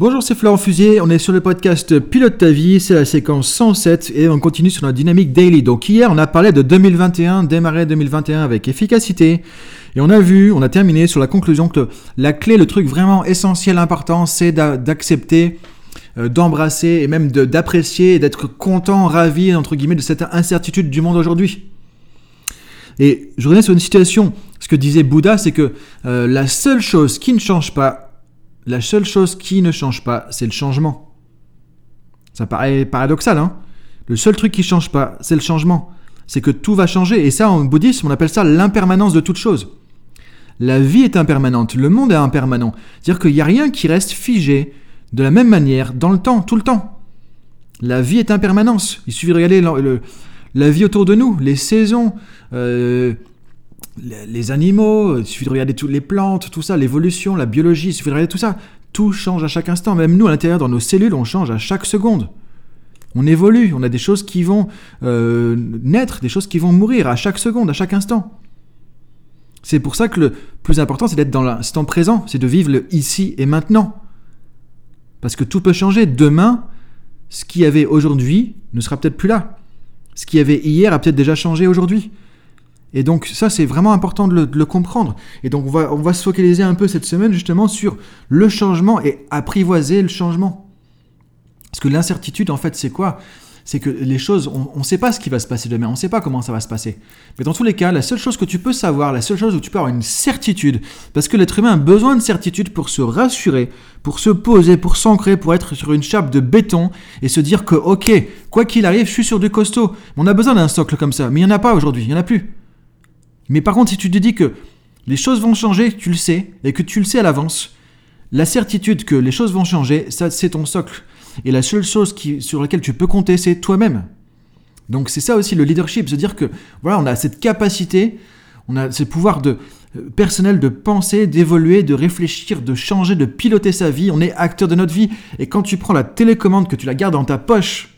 Bonjour, c'est Florent Fusier, on est sur le podcast Pilote ta vie, c'est la séquence 107 et on continue sur la dynamique daily. Donc hier, on a parlé de 2021, démarrer 2021 avec efficacité et on a vu, on a terminé sur la conclusion que la clé, le truc vraiment essentiel, important, c'est d'accepter, euh, d'embrasser et même d'apprécier et d'être content, ravi, entre guillemets, de cette incertitude du monde aujourd'hui. Et je reviens sur une situation, ce que disait Bouddha, c'est que euh, la seule chose qui ne change pas, la seule chose qui ne change pas, c'est le changement. Ça paraît paradoxal, hein Le seul truc qui ne change pas, c'est le changement. C'est que tout va changer. Et ça, en bouddhisme, on appelle ça l'impermanence de toute chose. La vie est impermanente, le monde est impermanent. C'est-à-dire qu'il n'y a rien qui reste figé de la même manière dans le temps, tout le temps. La vie est impermanence. Il suffit de regarder la vie autour de nous, les saisons, euh, les animaux, il suffit de regarder toutes les plantes, tout ça, l'évolution, la biologie, il suffit de regarder tout ça. Tout change à chaque instant. Même nous, à l'intérieur, dans nos cellules, on change à chaque seconde. On évolue, on a des choses qui vont euh, naître, des choses qui vont mourir à chaque seconde, à chaque instant. C'est pour ça que le plus important, c'est d'être dans l'instant présent, c'est de vivre le ici et maintenant. Parce que tout peut changer. Demain, ce qu'il y avait aujourd'hui ne sera peut-être plus là. Ce qu'il y avait hier a peut-être déjà changé aujourd'hui. Et donc ça, c'est vraiment important de le, comprendre. Et donc on va, on va se focaliser un peu cette semaine justement sur le changement et apprivoiser le changement. Parce que l'incertitude, en fait, c'est quoi? C'est que les choses, on ne sait pas ce qui va se passer demain, on ne sait pas comment ça va se passer. Mais dans tous les cas, la seule chose que tu peux savoir, la seule chose où tu peux avoir une certitude, parce que l'être humain a besoin de certitude pour se rassurer, pour se poser, pour s'ancrer, pour être sur une chape de béton et se dire que, ok, quoi qu'il arrive, je suis sur du costaud. On a besoin d'un socle comme ça, mais il n'y en a pas aujourd'hui, il n'y en a plus. Mais par contre, si tu te dis que les choses vont changer, tu le sais, et que tu le sais à l'avance, la certitude que les choses vont changer, ça c'est ton socle. Et la seule chose sur laquelle tu peux compter, c'est toi-même. Donc c'est ça aussi le leadership, se dire que voilà, on a cette capacité, on a ce pouvoir de, euh, personnel de penser, d'évoluer, de réfléchir, de changer, de piloter sa vie. On est acteur de notre vie. Et quand tu prends la télécommande, que tu la gardes dans ta poche,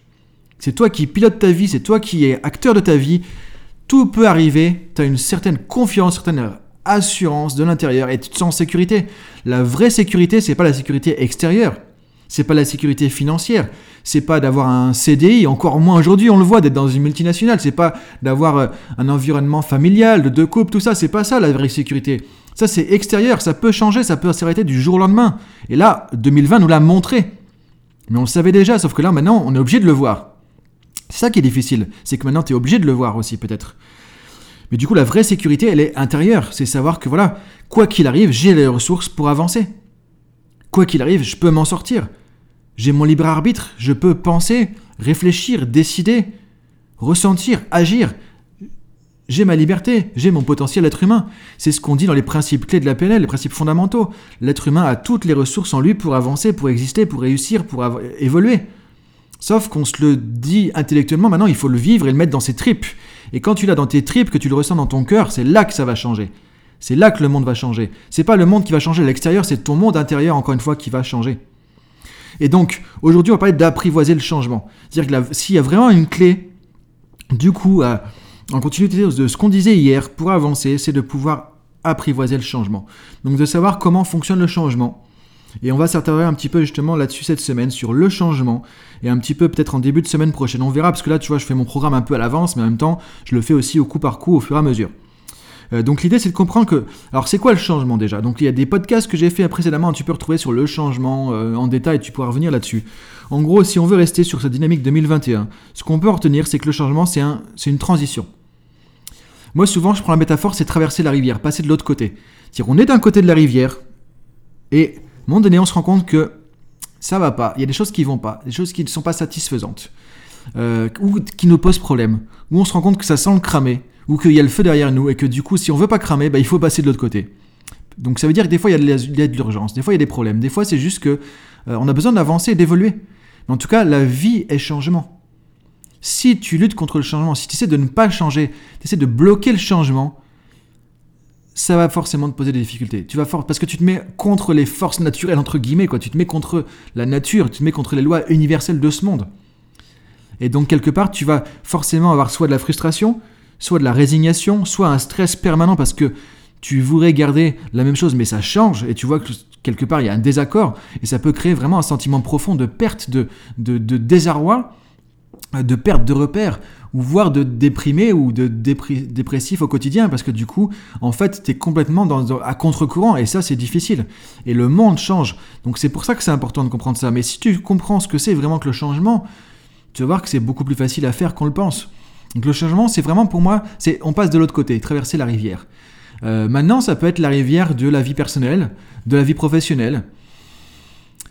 c'est toi qui pilotes ta vie, c'est toi qui es acteur de ta vie, tout peut arriver, tu as une certaine confiance, une certaine assurance de l'intérieur et tu te sens en sécurité. La vraie sécurité, c'est pas la sécurité extérieure. C'est pas la sécurité financière, c'est pas d'avoir un CDI, encore moins aujourd'hui, on le voit d'être dans une multinationale, c'est pas d'avoir euh, un environnement familial, de deux couples, tout ça, c'est pas ça la vraie sécurité. Ça c'est extérieur, ça peut changer, ça peut s'arrêter du jour au lendemain. Et là, 2020 nous l'a montré. Mais on le savait déjà, sauf que là maintenant, on est obligé de le voir. C'est ça qui est difficile, c'est que maintenant tu es obligé de le voir aussi peut-être. Mais du coup, la vraie sécurité, elle est intérieure. C'est savoir que voilà, quoi qu'il arrive, j'ai les ressources pour avancer. Quoi qu'il arrive, je peux m'en sortir. J'ai mon libre arbitre, je peux penser, réfléchir, décider, ressentir, agir. J'ai ma liberté, j'ai mon potentiel être humain. C'est ce qu'on dit dans les principes clés de la PNL, les principes fondamentaux. L'être humain a toutes les ressources en lui pour avancer, pour exister, pour réussir, pour évoluer. Sauf qu'on se le dit intellectuellement, maintenant il faut le vivre et le mettre dans ses tripes. Et quand tu l'as dans tes tripes, que tu le ressens dans ton cœur, c'est là que ça va changer. C'est là que le monde va changer. C'est pas le monde qui va changer à l'extérieur, c'est ton monde intérieur, encore une fois, qui va changer. Et donc, aujourd'hui, on va parler d'apprivoiser le changement. C'est-à-dire que s'il y a vraiment une clé, du coup, en continuité de ce qu'on disait hier, pour avancer, c'est de pouvoir apprivoiser le changement. Donc, de savoir comment fonctionne le changement et on va s'attarder un petit peu justement là-dessus cette semaine, sur le changement, et un petit peu peut-être en début de semaine prochaine. On verra, parce que là, tu vois, je fais mon programme un peu à l'avance, mais en même temps, je le fais aussi au coup par coup, au fur et à mesure. Euh, donc l'idée, c'est de comprendre que... Alors, c'est quoi le changement déjà? Donc, il y a des podcasts que j'ai fait précédemment, tu peux retrouver sur le changement euh, en détail, tu pourras revenir là-dessus. En gros, si on veut rester sur cette dynamique 2021, ce qu'on peut retenir, c'est que le changement, c'est un, une transition. Moi, souvent, je prends la métaphore, c'est traverser la rivière, passer de l'autre côté. C'est-à-dire, on est d'un côté de la rivière, et moment donné, on se rend compte que ça va pas. Il y a des choses qui vont pas, des choses qui ne sont pas satisfaisantes, euh, ou qui nous posent problème, ou on se rend compte que ça sent le cramer, ou qu'il y a le feu derrière nous, et que du coup, si on veut pas cramer, bah, il faut passer de l'autre côté. Donc ça veut dire que des fois, il y a de l'urgence, des fois, il y a des problèmes, des fois, c'est juste que euh, on a besoin d'avancer, d'évoluer. Mais en tout cas, la vie est changement. Si tu luttes contre le changement, si tu essaies de ne pas changer, tu essaies de bloquer le changement, ça va forcément te poser des difficultés. Tu vas parce que tu te mets contre les forces naturelles entre guillemets quoi. Tu te mets contre la nature, tu te mets contre les lois universelles de ce monde. Et donc quelque part, tu vas forcément avoir soit de la frustration, soit de la résignation, soit un stress permanent parce que tu voudrais garder la même chose mais ça change et tu vois que quelque part il y a un désaccord et ça peut créer vraiment un sentiment profond de perte, de, de désarroi, de perte de repères ou voire de déprimé ou de dépressif au quotidien parce que du coup en fait tu es complètement à contre-courant et ça c'est difficile. Et le monde change. Donc c'est pour ça que c'est important de comprendre ça. Mais si tu comprends ce que c'est vraiment que le changement tu vas voir que c'est beaucoup plus facile à faire qu'on le pense. Donc le changement c'est vraiment pour moi c'est on passe de l'autre côté traverser la rivière. Euh, maintenant ça peut être la rivière de la vie personnelle de la vie professionnelle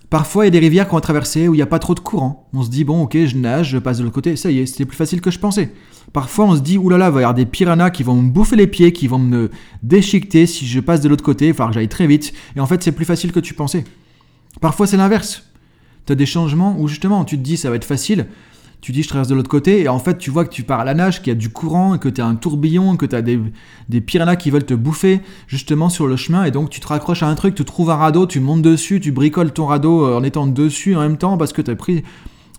Parfois, il y a des rivières qu'on va traverser où il n'y a pas trop de courant. On se dit, bon, ok, je nage, je passe de l'autre côté, ça y est, c'était plus facile que je pensais. Parfois, on se dit, oulala, il va y avoir des piranhas qui vont me bouffer les pieds, qui vont me déchiqueter si je passe de l'autre côté, il va falloir que j'aille très vite. Et en fait, c'est plus facile que tu pensais. Parfois, c'est l'inverse. Tu as des changements où justement, tu te dis, ça va être facile, tu dis je traverse de l'autre côté, et en fait tu vois que tu pars à la nage, qu'il y a du courant, que tu as un tourbillon, que tu as des, des piranhas qui veulent te bouffer justement sur le chemin, et donc tu te raccroches à un truc, tu trouves un radeau, tu montes dessus, tu bricoles ton radeau euh, en étant dessus en même temps parce que tu as pris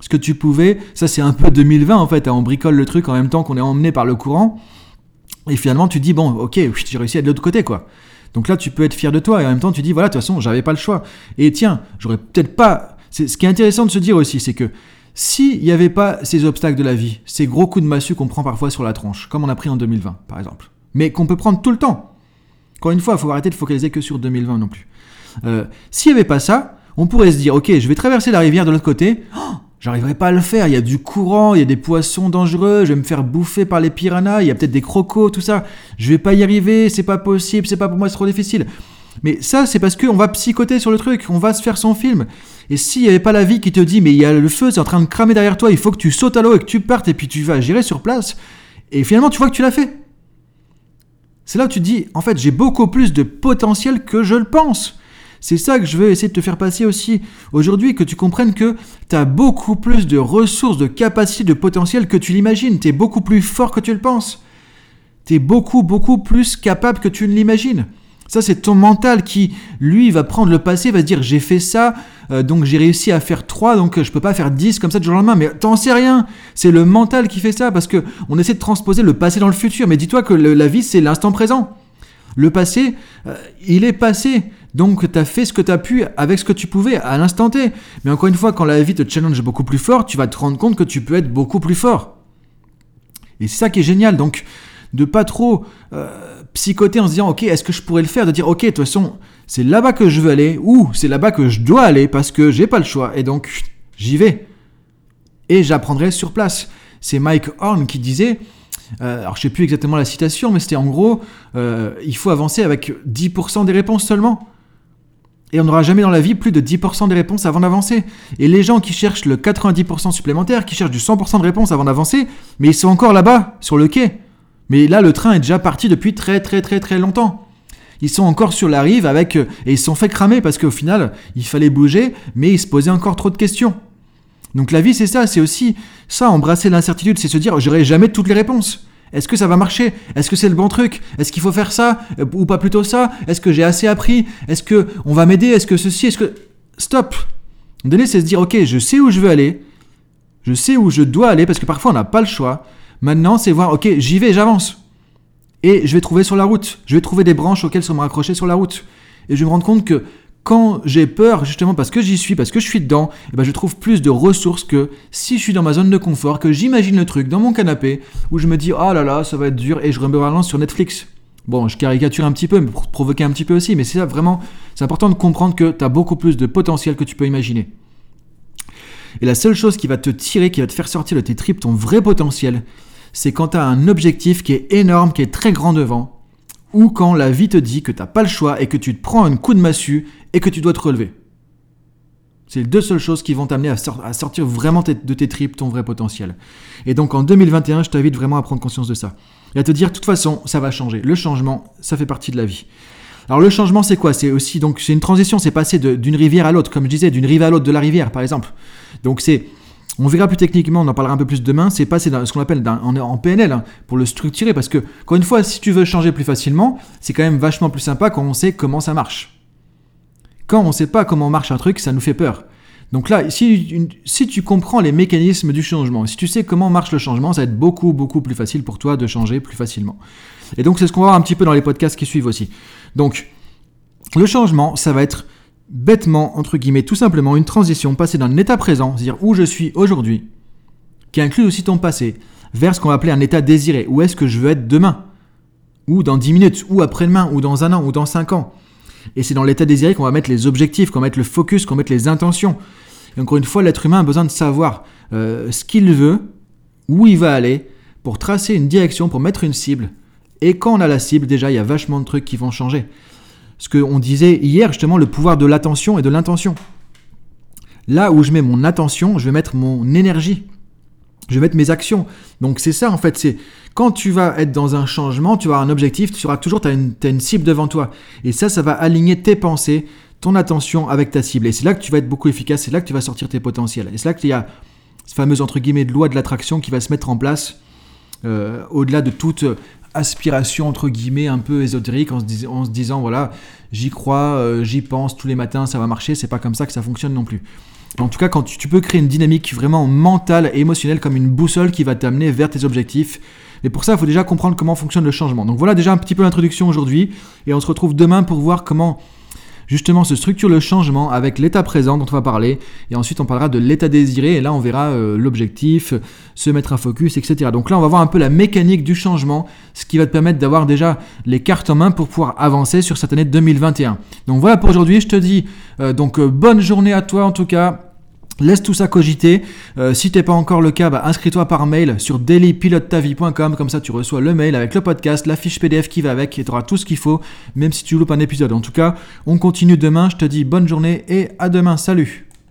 ce que tu pouvais. Ça c'est un peu 2020 en fait, hein. on bricole le truc en même temps qu'on est emmené par le courant, et finalement tu dis bon ok, j'ai réussi à de l'autre côté quoi. Donc là, tu peux être fier de toi et en même temps, tu dis voilà, de toute façon, j'avais pas le choix. Et tiens, j'aurais peut-être pas. Ce qui est intéressant de se dire aussi, c'est que s'il n'y avait pas ces obstacles de la vie, ces gros coups de massue qu'on prend parfois sur la tronche, comme on a pris en 2020 par exemple, mais qu'on peut prendre tout le temps. Encore une fois, il faut arrêter de focaliser que sur 2020 non plus. Euh, s'il n'y avait pas ça, on pourrait se dire, ok, je vais traverser la rivière de l'autre côté, oh, j'arriverai pas à le faire, il y a du courant, il y a des poissons dangereux, je vais me faire bouffer par les piranhas, il y a peut-être des crocos, tout ça, je vais pas y arriver, c'est pas possible, c'est pas pour moi, c'est trop difficile. Mais ça, c'est parce qu'on va psychoter sur le truc, on va se faire son film. Et s'il n'y avait pas la vie qui te dit, mais il y a le feu, c'est en train de cramer derrière toi, il faut que tu sautes à l'eau et que tu partes et puis tu vas gérer sur place, et finalement tu vois que tu l'as fait. C'est là où tu te dis, en fait, j'ai beaucoup plus de potentiel que je le pense. C'est ça que je veux essayer de te faire passer aussi aujourd'hui, que tu comprennes que tu as beaucoup plus de ressources, de capacités, de potentiel que tu l'imagines. Tu es beaucoup plus fort que tu le penses. Tu es beaucoup, beaucoup plus capable que tu ne l'imagines. Ça, c'est ton mental qui, lui, va prendre le passé, va dire j'ai fait ça, euh, donc j'ai réussi à faire 3, donc euh, je peux pas faire 10 comme ça du jour au lendemain. Mais t'en sais rien. C'est le mental qui fait ça parce que on essaie de transposer le passé dans le futur. Mais dis-toi que la vie, c'est l'instant présent. Le passé, euh, il est passé. Donc tu as fait ce que tu as pu avec ce que tu pouvais à l'instant T. Mais encore une fois, quand la vie te challenge beaucoup plus fort, tu vas te rendre compte que tu peux être beaucoup plus fort. Et c'est ça qui est génial. Donc de pas trop psychoter en se disant ok est-ce que je pourrais le faire de dire ok de toute façon c'est là-bas que je veux aller ou c'est là-bas que je dois aller parce que j'ai pas le choix et donc j'y vais et j'apprendrai sur place c'est Mike Horn qui disait euh, alors je sais plus exactement la citation mais c'était en gros euh, il faut avancer avec 10% des réponses seulement et on n'aura jamais dans la vie plus de 10% des réponses avant d'avancer. Et les gens qui cherchent le 90% supplémentaire, qui cherchent du 100% de réponses avant d'avancer, mais ils sont encore là-bas, sur le quai. Mais là, le train est déjà parti depuis très très très très longtemps. Ils sont encore sur la rive avec euh, et ils se sont fait cramer parce qu'au final, il fallait bouger, mais ils se posaient encore trop de questions. Donc la vie, c'est ça, c'est aussi ça, embrasser l'incertitude, c'est se dire, j'aurai jamais toutes les réponses. Est-ce que ça va marcher? Est-ce que c'est le bon truc? Est-ce qu'il faut faire ça euh, ou pas plutôt ça? Est-ce que j'ai assez appris? Est-ce que on va m'aider? Est-ce que ceci? Est-ce que stop Donner, c'est se dire, ok, je sais où je veux aller, je sais où je dois aller parce que parfois on n'a pas le choix. Maintenant, c'est voir, ok, j'y vais, j'avance. Et je vais trouver sur la route. Je vais trouver des branches auxquelles se me sur la route. Et je vais me rendre compte que quand j'ai peur, justement parce que j'y suis, parce que je suis dedans, eh ben je trouve plus de ressources que si je suis dans ma zone de confort, que j'imagine le truc dans mon canapé, où je me dis, oh là là, ça va être dur, et je me balance sur Netflix. Bon, je caricature un petit peu, mais pour provoquer un petit peu aussi, mais c'est vraiment, c'est important de comprendre que tu as beaucoup plus de potentiel que tu peux imaginer. Et la seule chose qui va te tirer, qui va te faire sortir de tes tripes, ton vrai potentiel, c'est quand tu as un objectif qui est énorme, qui est très grand devant, ou quand la vie te dit que tu n'as pas le choix et que tu te prends un coup de massue et que tu dois te relever. C'est les deux seules choses qui vont t'amener à, sortir vraiment de tes tripes ton vrai potentiel. Et donc en 2021, je t'invite vraiment à prendre conscience de ça. Et à te dire, de toute façon, ça va changer. Le changement, ça fait partie de la vie. Alors le changement, c'est quoi? C'est aussi donc c'est une transition, c'est passer d'une rivière à l'autre, comme je disais, d'une rive à l'autre de la rivière, par exemple. Donc c'est on verra plus techniquement, on en parlera un peu plus demain, c'est passer dans ce qu'on appelle en, PNL, hein, pour le structurer, parce que, encore une fois, si tu veux changer plus facilement, c'est quand même vachement plus sympa quand on sait comment ça marche. Quand on ne sait pas comment marche un truc, ça nous fait peur. Donc là, si, si, tu comprends les mécanismes du changement, si tu sais comment marche le changement, ça va être beaucoup, beaucoup plus facile pour toi de changer plus facilement. Et donc c'est ce qu'on va voir un petit peu dans les podcasts qui suivent aussi. Donc, le changement, ça va être bêtement, entre guillemets, tout simplement, une transition, passer d'un état présent, c'est-à-dire où je suis aujourd'hui, qui inclut aussi ton passé, vers ce qu'on va appeler un état désiré. Où est-ce que je veux être demain Ou dans 10 minutes Ou après-demain Ou dans un an Ou dans 5 ans Et c'est dans l'état désiré qu'on va mettre les objectifs, qu'on va mettre le focus, qu'on va mettre les intentions. Et encore une fois, l'être humain a besoin de savoir euh, ce qu'il veut, où il va aller, pour tracer une direction, pour mettre une cible. Et quand on a la cible, déjà, il y a vachement de trucs qui vont changer. Ce qu'on disait hier, justement, le pouvoir de l'attention et de l'intention. Là où je mets mon attention, je vais mettre mon énergie. Je vais mettre mes actions. Donc c'est ça en fait, c'est quand tu vas être dans un changement, tu vas avoir un objectif, tu auras toujours, tu as, une cible devant toi. Et ça, ça va aligner tes pensées, ton attention avec ta cible. Et c'est là que tu vas être beaucoup efficace, c'est là que tu vas sortir tes potentiels. Et c'est là qu'il y a cette fameuse entre guillemets loi de l'attraction qui va se mettre en place euh, au-delà de toute aspiration entre guillemets un peu ésotérique en se, disant voilà j'y crois, euh, j'y pense tous les matins, ça va marcher. C'est pas comme ça que ça fonctionne non plus. En tout cas, quand tu, peux créer une dynamique vraiment mentale et émotionnelle comme une boussole qui va t'amener vers tes objectifs. Et pour ça, il faut déjà comprendre comment fonctionne le changement. Donc voilà déjà un petit peu l'introduction aujourd'hui. Et on se retrouve demain pour voir comment justement se structure le changement avec l'état présent dont on va parler. Et ensuite, on parlera de l'état désiré. Et là, on verra euh, l'objectif, se mettre à focus, etc. Donc là, on va voir un peu la mécanique du changement, ce qui va te permettre d'avoir déjà les cartes en main pour pouvoir avancer sur cette année 2021. Donc voilà pour aujourd'hui. Je te dis euh, donc euh, bonne journée à toi en tout cas. Laisse tout ça cogiter. Euh, si t'es pas encore le cas, bah, inscris-toi par mail sur dailypilotetavie.com. Comme ça, tu reçois le mail avec le podcast, la fiche PDF qui va avec et tu auras tout ce qu'il faut, même si tu loupes un épisode. En tout cas, on continue demain. Je te dis bonne journée et à demain. Salut